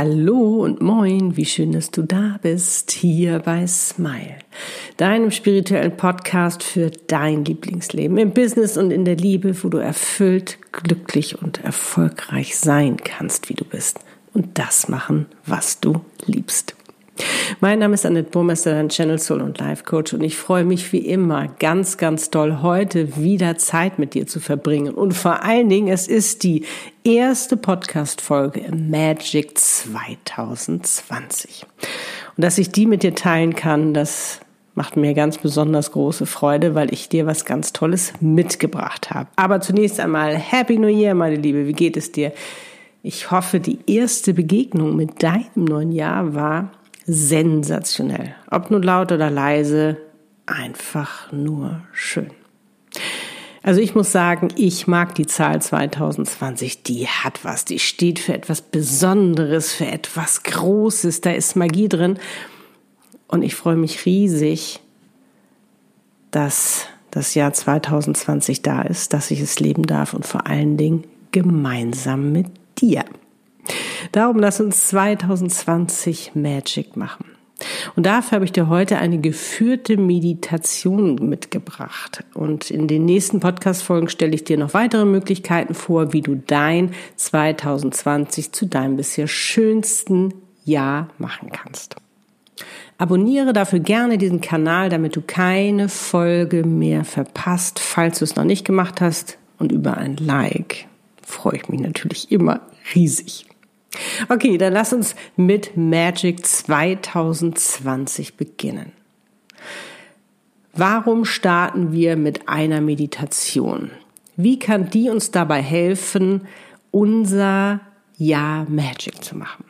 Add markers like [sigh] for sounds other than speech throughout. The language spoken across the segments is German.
Hallo und moin, wie schön, dass du da bist, hier bei Smile, deinem spirituellen Podcast für dein Lieblingsleben im Business und in der Liebe, wo du erfüllt, glücklich und erfolgreich sein kannst, wie du bist und das machen, was du liebst. Mein Name ist Annette Burmester, dein Channel Soul und Life Coach und ich freue mich wie immer ganz, ganz doll, heute wieder Zeit mit dir zu verbringen. Und vor allen Dingen, es ist die erste Podcast-Folge Magic 2020. Und dass ich die mit dir teilen kann, das macht mir ganz besonders große Freude, weil ich dir was ganz Tolles mitgebracht habe. Aber zunächst einmal Happy New Year, meine Liebe. Wie geht es dir? Ich hoffe, die erste Begegnung mit deinem neuen Jahr war sensationell. Ob nun laut oder leise, einfach nur schön. Also ich muss sagen, ich mag die Zahl 2020. Die hat was. Die steht für etwas Besonderes, für etwas Großes. Da ist Magie drin. Und ich freue mich riesig, dass das Jahr 2020 da ist, dass ich es leben darf und vor allen Dingen gemeinsam mit dir. Darum lass uns 2020 Magic machen. Und dafür habe ich dir heute eine geführte Meditation mitgebracht. Und in den nächsten Podcast-Folgen stelle ich dir noch weitere Möglichkeiten vor, wie du dein 2020 zu deinem bisher schönsten Jahr machen kannst. Abonniere dafür gerne diesen Kanal, damit du keine Folge mehr verpasst, falls du es noch nicht gemacht hast. Und über ein Like freue ich mich natürlich immer riesig. Okay, dann lass uns mit Magic 2020 beginnen. Warum starten wir mit einer Meditation? Wie kann die uns dabei helfen, unser Jahr Magic zu machen?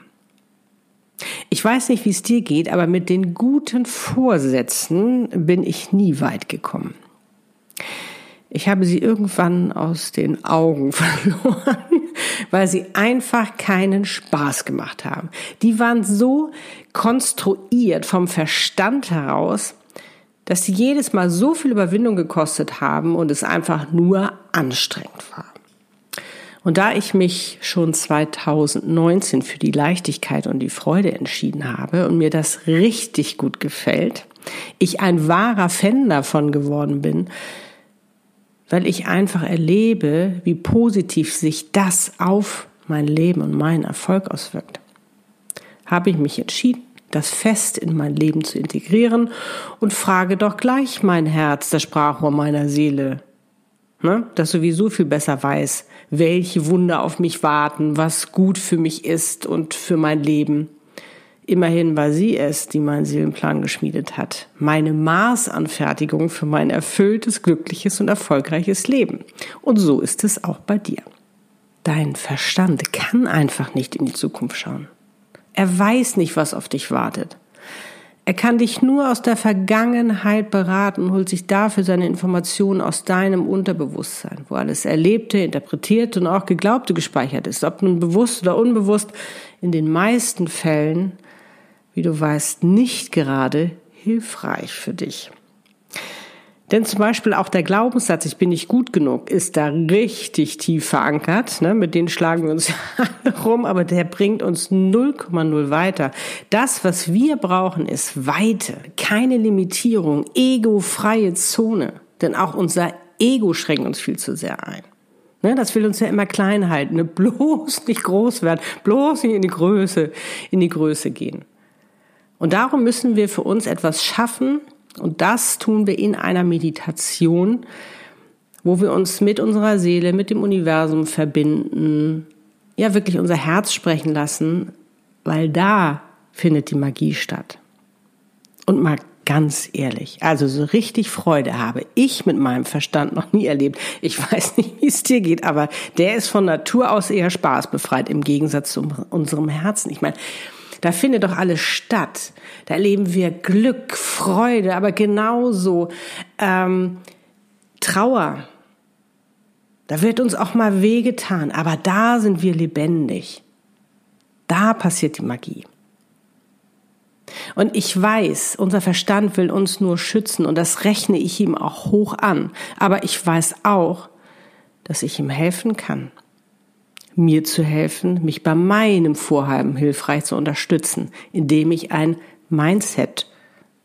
Ich weiß nicht, wie es dir geht, aber mit den guten Vorsätzen bin ich nie weit gekommen. Ich habe sie irgendwann aus den Augen [laughs] verloren weil sie einfach keinen Spaß gemacht haben. Die waren so konstruiert vom Verstand heraus, dass sie jedes Mal so viel Überwindung gekostet haben und es einfach nur anstrengend war. Und da ich mich schon 2019 für die Leichtigkeit und die Freude entschieden habe und mir das richtig gut gefällt, ich ein wahrer Fan davon geworden bin, weil ich einfach erlebe, wie positiv sich das auf mein Leben und meinen Erfolg auswirkt. Habe ich mich entschieden, das fest in mein Leben zu integrieren und frage doch gleich mein Herz, das Sprachrohr meiner Seele, ne, das sowieso viel besser weiß, welche Wunder auf mich warten, was gut für mich ist und für mein Leben. Immerhin war sie es, die meinen Seelenplan geschmiedet hat. Meine Maßanfertigung für mein erfülltes, glückliches und erfolgreiches Leben. Und so ist es auch bei dir. Dein Verstand kann einfach nicht in die Zukunft schauen. Er weiß nicht, was auf dich wartet. Er kann dich nur aus der Vergangenheit beraten und holt sich dafür seine Informationen aus deinem Unterbewusstsein, wo alles Erlebte, Interpretierte und auch Geglaubte gespeichert ist. Ob nun bewusst oder unbewusst, in den meisten Fällen wie du weißt, nicht gerade hilfreich für dich. Denn zum Beispiel auch der Glaubenssatz, ich bin nicht gut genug, ist da richtig tief verankert. Ne? Mit denen schlagen wir uns [laughs] rum, aber der bringt uns 0,0 weiter. Das, was wir brauchen, ist Weite, keine Limitierung, egofreie Zone. Denn auch unser Ego schränkt uns viel zu sehr ein. Ne? Das will uns ja immer klein halten, ne? [laughs] bloß nicht groß werden, bloß nicht in die Größe, in die Größe gehen. Und darum müssen wir für uns etwas schaffen und das tun wir in einer Meditation, wo wir uns mit unserer Seele, mit dem Universum verbinden, ja wirklich unser Herz sprechen lassen, weil da findet die Magie statt. Und mal ganz ehrlich, also so richtig Freude habe ich mit meinem Verstand noch nie erlebt. Ich weiß nicht, wie es dir geht, aber der ist von Natur aus eher spaßbefreit im Gegensatz zu unserem Herzen. Ich meine, da findet doch alles statt. Da erleben wir Glück, Freude, aber genauso ähm, Trauer. Da wird uns auch mal wehgetan, aber da sind wir lebendig. Da passiert die Magie. Und ich weiß, unser Verstand will uns nur schützen und das rechne ich ihm auch hoch an. Aber ich weiß auch, dass ich ihm helfen kann mir zu helfen, mich bei meinem Vorhaben hilfreich zu unterstützen, indem ich ein Mindset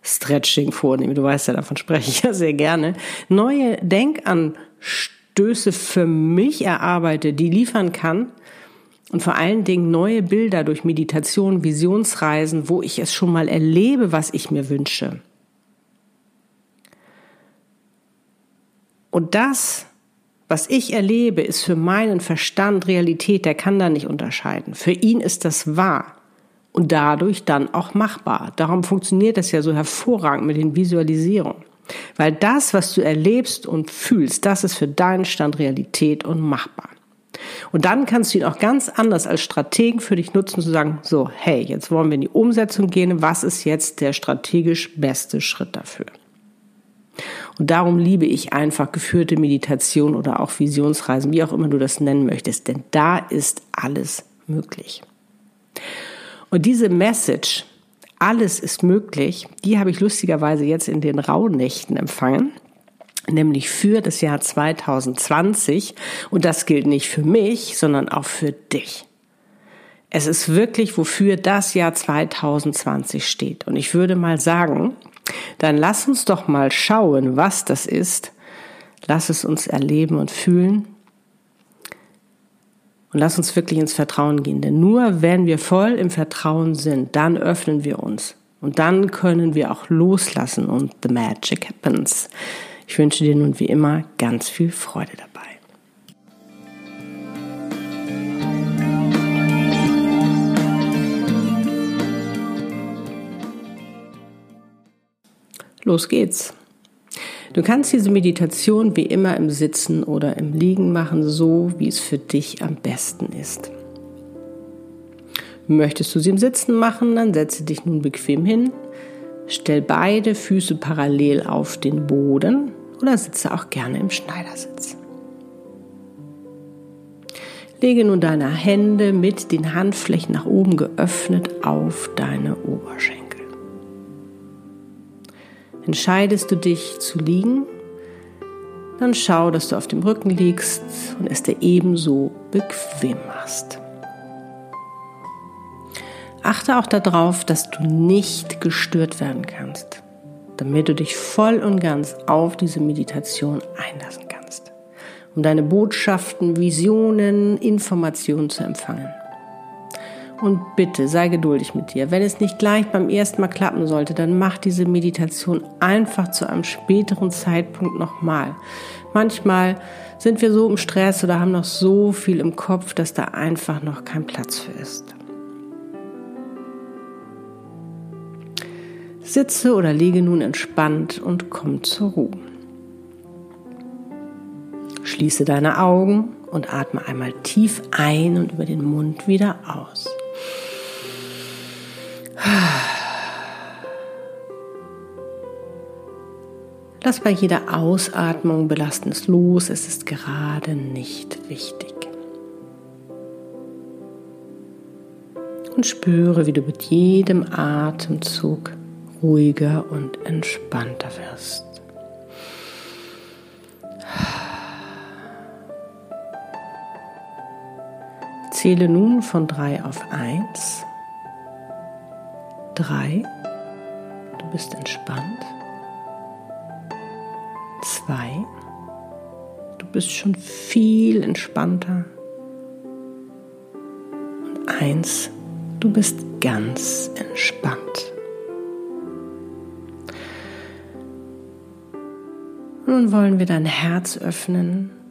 Stretching vornehme. Du weißt ja, davon spreche ich ja sehr gerne. Neue Denkanstöße für mich erarbeite, die liefern kann. Und vor allen Dingen neue Bilder durch Meditation, Visionsreisen, wo ich es schon mal erlebe, was ich mir wünsche. Und das, was ich erlebe, ist für meinen Verstand Realität, der kann da nicht unterscheiden. Für ihn ist das wahr und dadurch dann auch machbar. Darum funktioniert das ja so hervorragend mit den Visualisierungen. Weil das, was du erlebst und fühlst, das ist für deinen Stand Realität und machbar. Und dann kannst du ihn auch ganz anders als Strategen für dich nutzen, zu sagen, so, hey, jetzt wollen wir in die Umsetzung gehen, was ist jetzt der strategisch beste Schritt dafür? Und darum liebe ich einfach geführte Meditation oder auch Visionsreisen, wie auch immer du das nennen möchtest, denn da ist alles möglich. Und diese Message, alles ist möglich, die habe ich lustigerweise jetzt in den Rauhnächten empfangen nämlich für das Jahr 2020. Und das gilt nicht für mich, sondern auch für dich. Es ist wirklich, wofür das Jahr 2020 steht. Und ich würde mal sagen, dann lass uns doch mal schauen, was das ist. Lass es uns erleben und fühlen. Und lass uns wirklich ins Vertrauen gehen. Denn nur wenn wir voll im Vertrauen sind, dann öffnen wir uns. Und dann können wir auch loslassen und the magic happens. Ich wünsche dir nun wie immer ganz viel Freude dabei. Los geht's. Du kannst diese Meditation wie immer im Sitzen oder im Liegen machen, so wie es für dich am besten ist. Möchtest du sie im Sitzen machen, dann setze dich nun bequem hin, stell beide Füße parallel auf den Boden oder sitze auch gerne im Schneidersitz. Lege nun deine Hände mit den Handflächen nach oben geöffnet auf deine Oberschenkel. Entscheidest du dich zu liegen, dann schau, dass du auf dem Rücken liegst und es dir ebenso bequem machst. Achte auch darauf, dass du nicht gestört werden kannst, damit du dich voll und ganz auf diese Meditation einlassen kannst, um deine Botschaften, Visionen, Informationen zu empfangen. Und bitte sei geduldig mit dir. Wenn es nicht gleich beim ersten Mal klappen sollte, dann mach diese Meditation einfach zu einem späteren Zeitpunkt nochmal. Manchmal sind wir so im Stress oder haben noch so viel im Kopf, dass da einfach noch kein Platz für ist. Sitze oder liege nun entspannt und komm zur Ruhe. Schließe deine Augen und atme einmal tief ein und über den Mund wieder aus. Lass bei jeder Ausatmung Belastendes los, es ist gerade nicht wichtig. Und spüre, wie du mit jedem Atemzug ruhiger und entspannter wirst. Zähle nun von drei auf eins. Drei. Du bist entspannt. Zwei. Du bist schon viel entspannter. Und eins. Du bist ganz entspannt. Nun wollen wir dein Herz öffnen.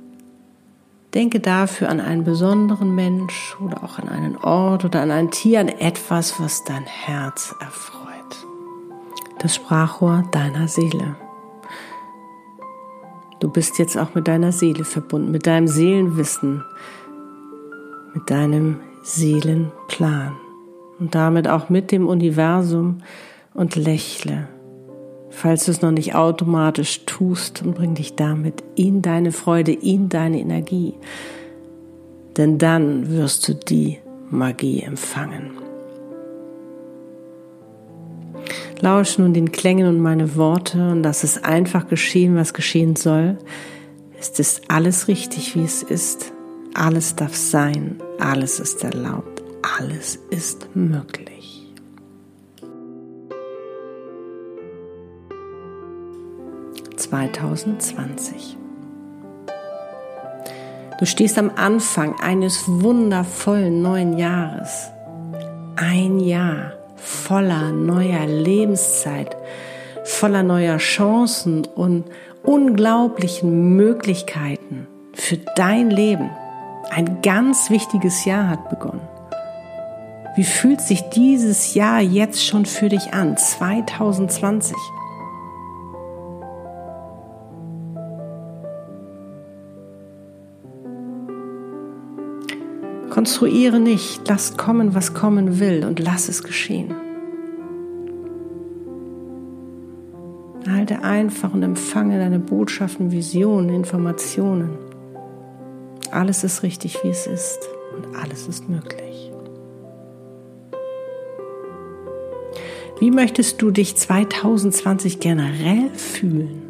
Denke dafür an einen besonderen Mensch oder auch an einen Ort oder an ein Tier, an etwas, was dein Herz erfreut. Das Sprachrohr deiner Seele. Du bist jetzt auch mit deiner Seele verbunden, mit deinem Seelenwissen, mit deinem Seelenplan und damit auch mit dem Universum und lächle, falls du es noch nicht automatisch tust und bring dich damit in deine Freude, in deine Energie. Denn dann wirst du die Magie empfangen. Lausch nun den Klängen und meine Worte und lass es einfach geschehen, was geschehen soll. Es ist alles richtig, wie es ist. alles darf sein, alles ist erlaubt, alles ist möglich. Zweitausendzwanzig. Du stehst am Anfang eines wundervollen neuen Jahres. Ein Jahr voller neuer Lebenszeit, voller neuer Chancen und unglaublichen Möglichkeiten für dein Leben. Ein ganz wichtiges Jahr hat begonnen. Wie fühlt sich dieses Jahr jetzt schon für dich an, 2020? Konstruiere nicht, lass kommen, was kommen will und lass es geschehen. Halte einfach und empfange deine Botschaften, Visionen, Informationen. Alles ist richtig, wie es ist und alles ist möglich. Wie möchtest du dich 2020 generell fühlen?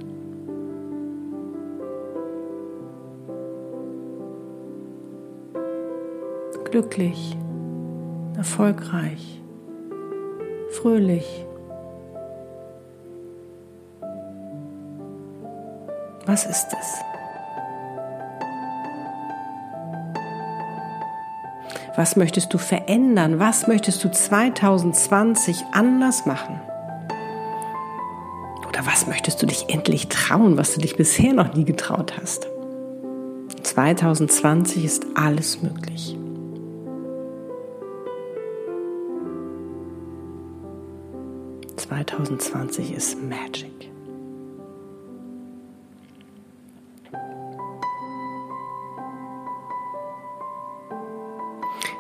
Glücklich, erfolgreich, fröhlich. Was ist es? Was möchtest du verändern? Was möchtest du 2020 anders machen? Oder was möchtest du dich endlich trauen, was du dich bisher noch nie getraut hast? 2020 ist alles möglich. 2020 ist Magic.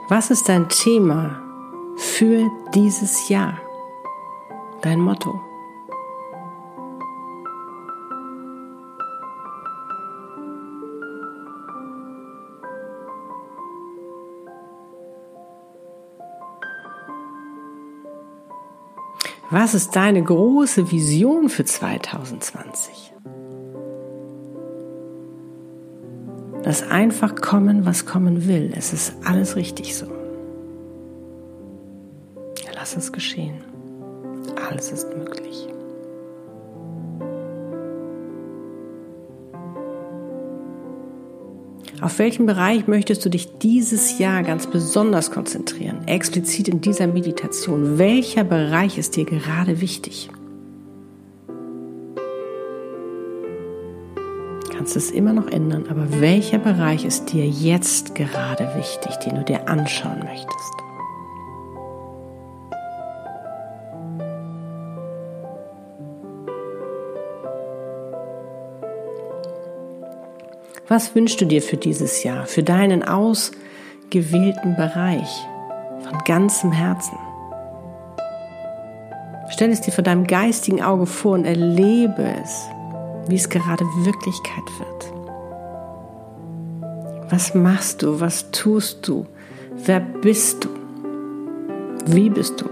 Was ist dein Thema für dieses Jahr? Dein Motto? Was ist deine große Vision für 2020? Lass einfach kommen, was kommen will. Es ist alles richtig so. Lass es geschehen. Alles ist möglich. Auf welchen Bereich möchtest du dich dieses Jahr ganz besonders konzentrieren? Explizit in dieser Meditation. Welcher Bereich ist dir gerade wichtig? Kannst es immer noch ändern, aber welcher Bereich ist dir jetzt gerade wichtig, den du dir anschauen möchtest? Was wünschst du dir für dieses Jahr, für deinen ausgewählten Bereich von ganzem Herzen? Stell es dir vor deinem geistigen Auge vor und erlebe es, wie es gerade Wirklichkeit wird. Was machst du? Was tust du? Wer bist du? Wie bist du?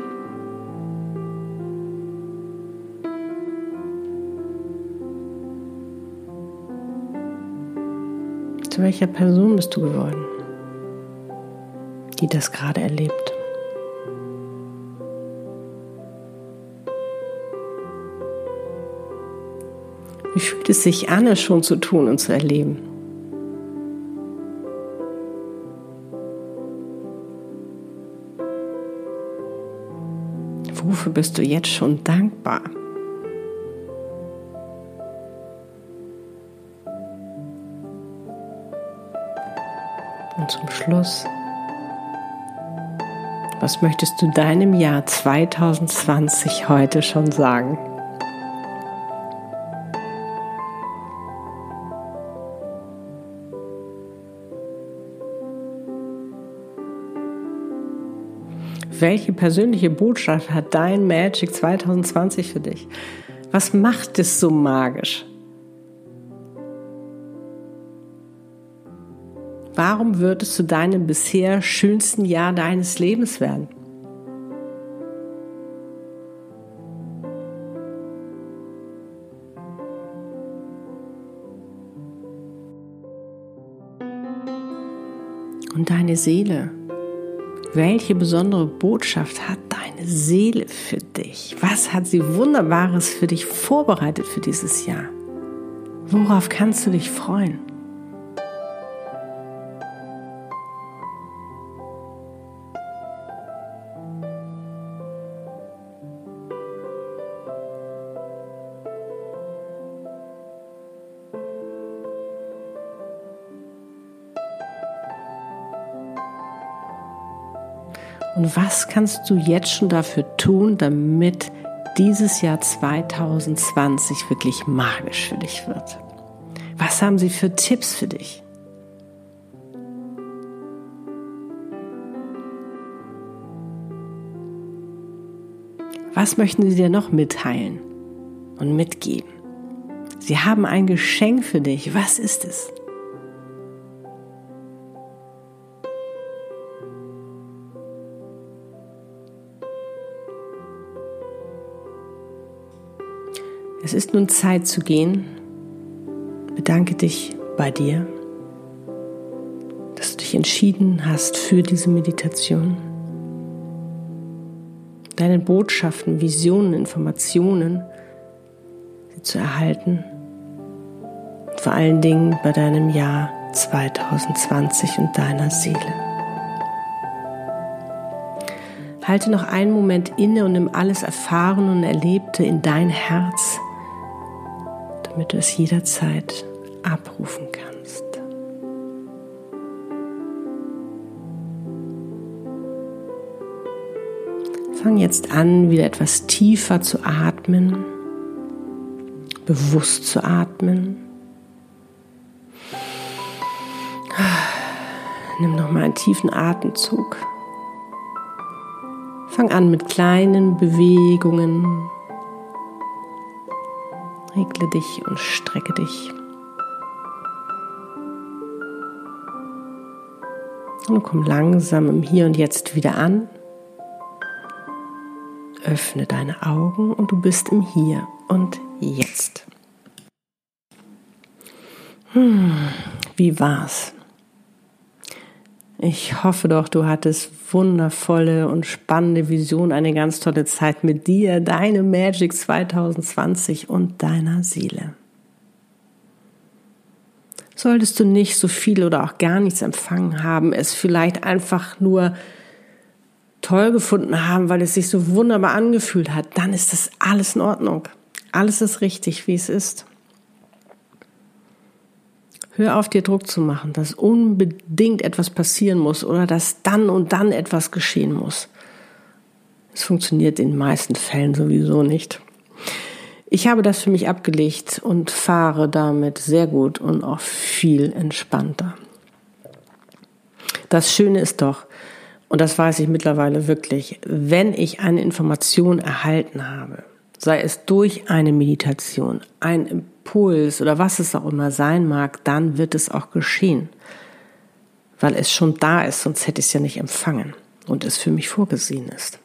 Welcher Person bist du geworden, die das gerade erlebt? Wie fühlt es sich an, es schon zu tun und zu erleben? Wofür bist du jetzt schon dankbar? Und zum Schluss, was möchtest du deinem Jahr 2020 heute schon sagen? Welche persönliche Botschaft hat dein Magic 2020 für dich? Was macht es so magisch? Warum wird es zu deinem bisher schönsten Jahr deines Lebens werden? Und deine Seele. Welche besondere Botschaft hat deine Seele für dich? Was hat sie Wunderbares für dich vorbereitet für dieses Jahr? Worauf kannst du dich freuen? Und was kannst du jetzt schon dafür tun, damit dieses Jahr 2020 wirklich magisch für dich wird? Was haben sie für Tipps für dich? Was möchten sie dir noch mitteilen und mitgeben? Sie haben ein Geschenk für dich. Was ist es? Es ist nun Zeit zu gehen. Bedanke dich bei dir, dass du dich entschieden hast für diese Meditation. Deine Botschaften, Visionen, Informationen sie zu erhalten. Vor allen Dingen bei deinem Jahr 2020 und deiner Seele. Halte noch einen Moment inne und nimm alles Erfahrene und Erlebte in dein Herz damit du es jederzeit abrufen kannst. Fang jetzt an, wieder etwas tiefer zu atmen, bewusst zu atmen. Nimm noch mal einen tiefen Atemzug. Fang an mit kleinen Bewegungen Regle dich und strecke dich. Und komm langsam im Hier und Jetzt wieder an. Öffne deine Augen und du bist im Hier und Jetzt. Hm, wie war's? Ich hoffe doch, du hattest wundervolle und spannende Vision, eine ganz tolle Zeit mit dir, deine Magic 2020 und deiner Seele. Solltest du nicht so viel oder auch gar nichts empfangen haben, es vielleicht einfach nur toll gefunden haben, weil es sich so wunderbar angefühlt hat, dann ist das alles in Ordnung. Alles ist richtig, wie es ist. Hör auf, dir Druck zu machen, dass unbedingt etwas passieren muss oder dass dann und dann etwas geschehen muss. Es funktioniert in den meisten Fällen sowieso nicht. Ich habe das für mich abgelegt und fahre damit sehr gut und auch viel entspannter. Das Schöne ist doch, und das weiß ich mittlerweile wirklich, wenn ich eine Information erhalten habe, sei es durch eine Meditation, ein Impuls oder was es auch immer sein mag, dann wird es auch geschehen. Weil es schon da ist, sonst hätte ich es ja nicht empfangen und es für mich vorgesehen ist.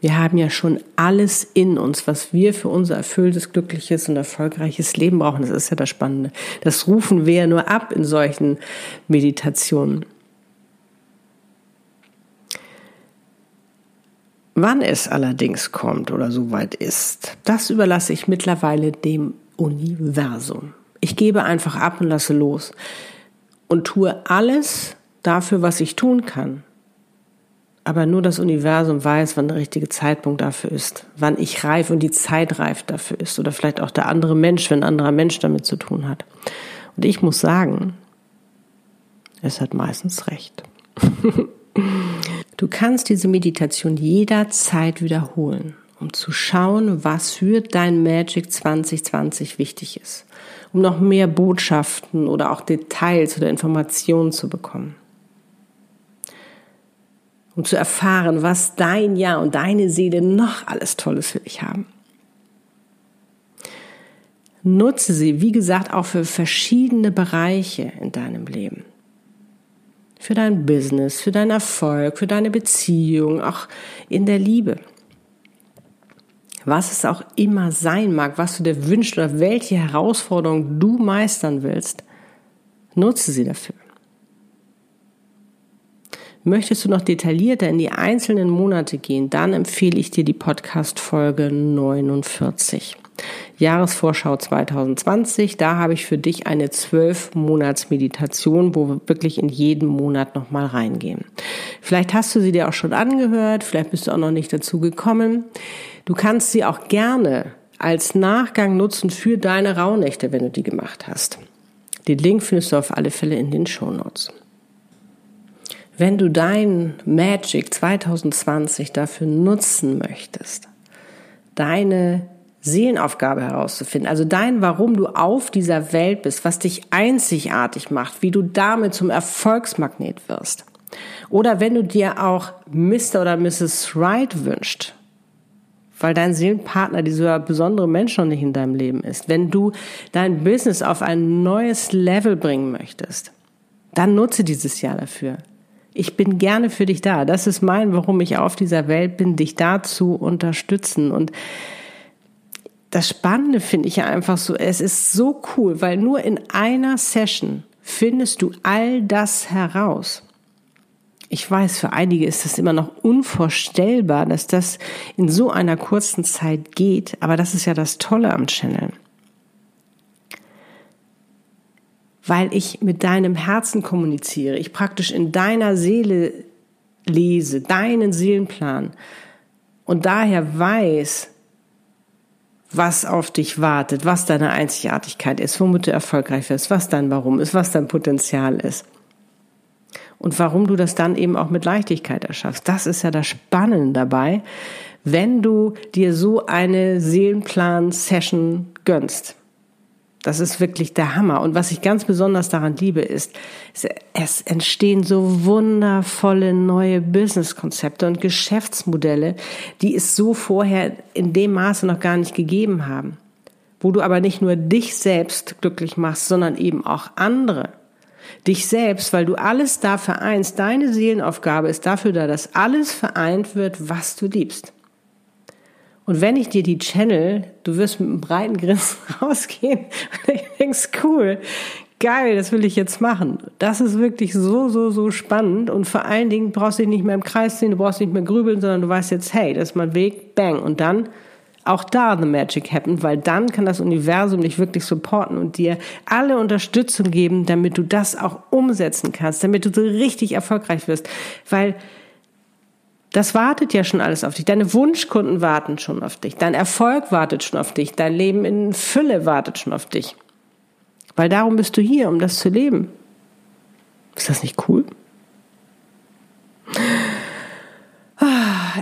Wir haben ja schon alles in uns, was wir für unser erfülltes, glückliches und erfolgreiches Leben brauchen. Das ist ja das Spannende. Das rufen wir ja nur ab in solchen Meditationen. Wann es allerdings kommt oder soweit ist, das überlasse ich mittlerweile dem Universum. Ich gebe einfach ab und lasse los und tue alles dafür, was ich tun kann. Aber nur das Universum weiß, wann der richtige Zeitpunkt dafür ist, wann ich reif und die Zeit reif dafür ist oder vielleicht auch der andere Mensch, wenn ein anderer Mensch damit zu tun hat. Und ich muss sagen, es hat meistens recht. [laughs] du kannst diese Meditation jederzeit wiederholen um zu schauen, was für dein Magic 2020 wichtig ist, um noch mehr Botschaften oder auch Details oder Informationen zu bekommen. Um zu erfahren, was dein Ja und deine Seele noch alles Tolles für dich haben. Nutze sie, wie gesagt, auch für verschiedene Bereiche in deinem Leben. Für dein Business, für deinen Erfolg, für deine Beziehung, auch in der Liebe was es auch immer sein mag, was du dir wünschst oder welche Herausforderung du meistern willst, nutze sie dafür. Möchtest du noch detaillierter in die einzelnen Monate gehen, dann empfehle ich dir die Podcast-Folge 49. Jahresvorschau 2020. Da habe ich für dich eine zwölf Monats Meditation, wo wir wirklich in jeden Monat nochmal reingehen. Vielleicht hast du sie dir auch schon angehört, vielleicht bist du auch noch nicht dazu gekommen. Du kannst sie auch gerne als Nachgang nutzen für deine Rauhnächte, wenn du die gemacht hast. Den Link findest du auf alle Fälle in den Show Notes. Wenn du dein Magic 2020 dafür nutzen möchtest, deine Seelenaufgabe herauszufinden, also dein, warum du auf dieser Welt bist, was dich einzigartig macht, wie du damit zum Erfolgsmagnet wirst. Oder wenn du dir auch Mr. oder Mrs. Right wünscht, weil dein Seelenpartner dieser besondere Mensch noch nicht in deinem Leben ist. Wenn du dein Business auf ein neues Level bringen möchtest, dann nutze dieses Jahr dafür. Ich bin gerne für dich da. Das ist mein, warum ich auf dieser Welt bin, dich da zu unterstützen. Und das Spannende finde ich ja einfach so, es ist so cool, weil nur in einer Session findest du all das heraus. Ich weiß, für einige ist das immer noch unvorstellbar, dass das in so einer kurzen Zeit geht, aber das ist ja das Tolle am Channel. Weil ich mit deinem Herzen kommuniziere, ich praktisch in deiner Seele lese, deinen Seelenplan und daher weiß, was auf dich wartet, was deine Einzigartigkeit ist, womit du erfolgreich wirst, was dein Warum ist, was dein Potenzial ist und warum du das dann eben auch mit Leichtigkeit erschaffst. Das ist ja das Spannende dabei, wenn du dir so eine Seelenplan-Session gönnst. Das ist wirklich der Hammer. Und was ich ganz besonders daran liebe, ist, es entstehen so wundervolle neue Businesskonzepte und Geschäftsmodelle, die es so vorher in dem Maße noch gar nicht gegeben haben. Wo du aber nicht nur dich selbst glücklich machst, sondern eben auch andere dich selbst, weil du alles da vereinst. Deine Seelenaufgabe ist dafür da, dass alles vereint wird, was du liebst. Und wenn ich dir die Channel, du wirst mit einem breiten Grinsen [laughs] rausgehen und ich denkst, cool, geil, das will ich jetzt machen. Das ist wirklich so, so, so spannend und vor allen Dingen brauchst du dich nicht mehr im Kreis sehen, du brauchst nicht mehr grübeln, sondern du weißt jetzt, hey, das ist mein Weg, bang. Und dann auch da the magic happen, weil dann kann das Universum dich wirklich supporten und dir alle Unterstützung geben, damit du das auch umsetzen kannst, damit du so richtig erfolgreich wirst, weil das wartet ja schon alles auf dich. Deine Wunschkunden warten schon auf dich. Dein Erfolg wartet schon auf dich. Dein Leben in Fülle wartet schon auf dich. Weil darum bist du hier, um das zu leben. Ist das nicht cool?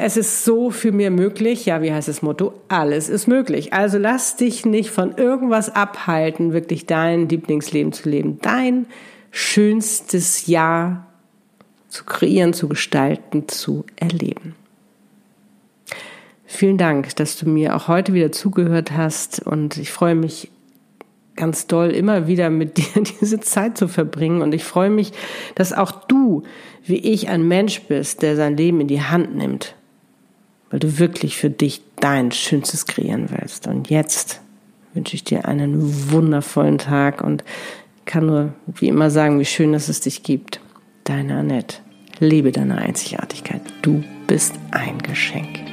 es ist so viel mehr möglich. Ja, wie heißt das Motto? Alles ist möglich. Also lass dich nicht von irgendwas abhalten, wirklich dein Lieblingsleben zu leben. Dein schönstes Jahr zu kreieren, zu gestalten, zu erleben. Vielen Dank, dass du mir auch heute wieder zugehört hast und ich freue mich ganz doll, immer wieder mit [laughs] dir diese Zeit zu verbringen. Und ich freue mich, dass auch du, wie ich, ein Mensch bist, der sein Leben in die Hand nimmt weil du wirklich für dich dein Schönstes kreieren willst. Und jetzt wünsche ich dir einen wundervollen Tag und kann nur wie immer sagen, wie schön, dass es dich gibt. Deine Annette. Lebe deine Einzigartigkeit. Du bist ein Geschenk.